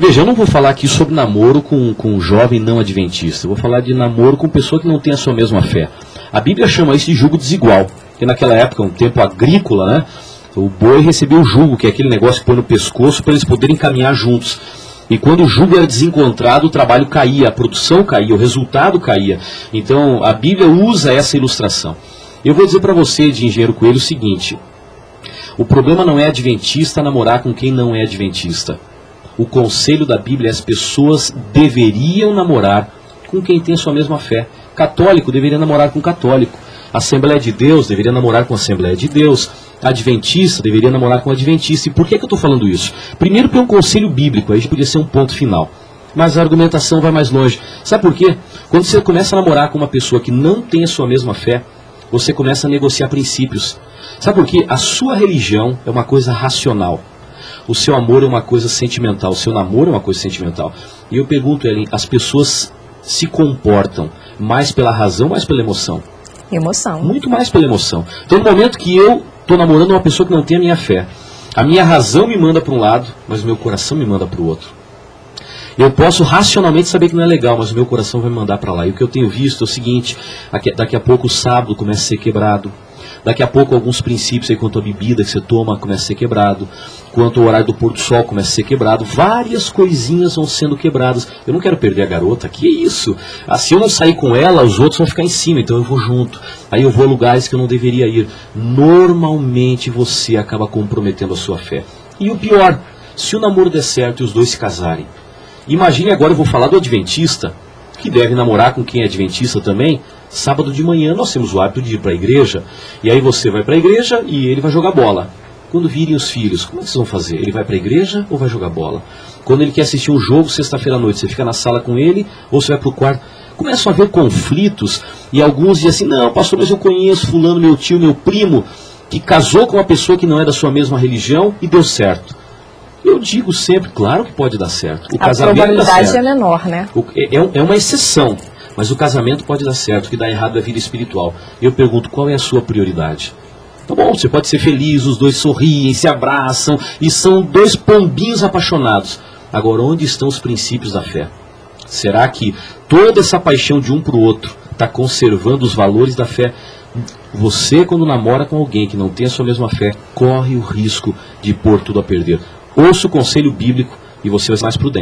Veja, eu não vou falar aqui sobre namoro com, com um jovem não adventista. Eu vou falar de namoro com pessoa que não tem a sua mesma fé. A Bíblia chama isso de jugo desigual. Porque naquela época, um tempo agrícola, né? O boi recebeu o jugo, que é aquele negócio que põe no pescoço para eles poderem caminhar juntos. E quando o jugo era desencontrado, o trabalho caía, a produção caía, o resultado caía. Então a Bíblia usa essa ilustração. Eu vou dizer para você, de engenheiro Coelho, o seguinte: o problema não é adventista namorar com quem não é adventista. O conselho da Bíblia é as pessoas deveriam namorar com quem tem a sua mesma fé. Católico deveria namorar com católico. Assembleia de Deus deveria namorar com Assembleia de Deus. Adventista deveria namorar com Adventista. E por que, que eu estou falando isso? Primeiro, porque é um conselho bíblico, aí podia ser um ponto final. Mas a argumentação vai mais longe. Sabe por quê? Quando você começa a namorar com uma pessoa que não tem a sua mesma fé, você começa a negociar princípios. Sabe por quê? A sua religião é uma coisa racional. O seu amor é uma coisa sentimental. O seu namoro é uma coisa sentimental. E eu pergunto, Ellen, as pessoas se comportam mais pela razão ou mais pela emoção? Emoção. Muito mais pela emoção. Então, no momento que eu estou namorando uma pessoa que não tem a minha fé, a minha razão me manda para um lado, mas o meu coração me manda para o outro. Eu posso racionalmente saber que não é legal, mas o meu coração vai me mandar para lá. E o que eu tenho visto é o seguinte: daqui a pouco o sábado começa a ser quebrado, Daqui a pouco alguns princípios aí quanto à bebida que você toma começa a ser quebrado, quanto ao horário do pôr do sol começa a ser quebrado, várias coisinhas vão sendo quebradas. Eu não quero perder a garota, que é isso? Se eu não sair com ela, os outros vão ficar em cima, então eu vou junto. Aí eu vou a lugares que eu não deveria ir. Normalmente você acaba comprometendo a sua fé. E o pior, se o namoro der certo e os dois se casarem. Imagine agora, eu vou falar do adventista, que deve namorar com quem é adventista também, Sábado de manhã nós temos o hábito de ir para a igreja, e aí você vai para a igreja e ele vai jogar bola. Quando virem os filhos, como é que vocês vão fazer? Ele vai para a igreja ou vai jogar bola? Quando ele quer assistir um jogo sexta-feira à noite, você fica na sala com ele ou você vai para o quarto? Começam a haver conflitos e alguns dizem assim: não, pastor, mas eu conheço Fulano, meu tio, meu primo, que casou com uma pessoa que não é da sua mesma religião e deu certo. Eu digo sempre, claro que pode dar certo. O a casamento probabilidade é menor, né? É, é, é uma exceção. Mas o casamento pode dar certo, o que dá errado é a vida espiritual. Eu pergunto, qual é a sua prioridade? Tá bom, você pode ser feliz, os dois sorriem, se abraçam e são dois pombinhos apaixonados. Agora, onde estão os princípios da fé? Será que toda essa paixão de um para o outro está conservando os valores da fé? Você, quando namora com alguém que não tem a sua mesma fé, corre o risco de pôr tudo a perder. Ouça o conselho bíblico e você vai ser mais prudente.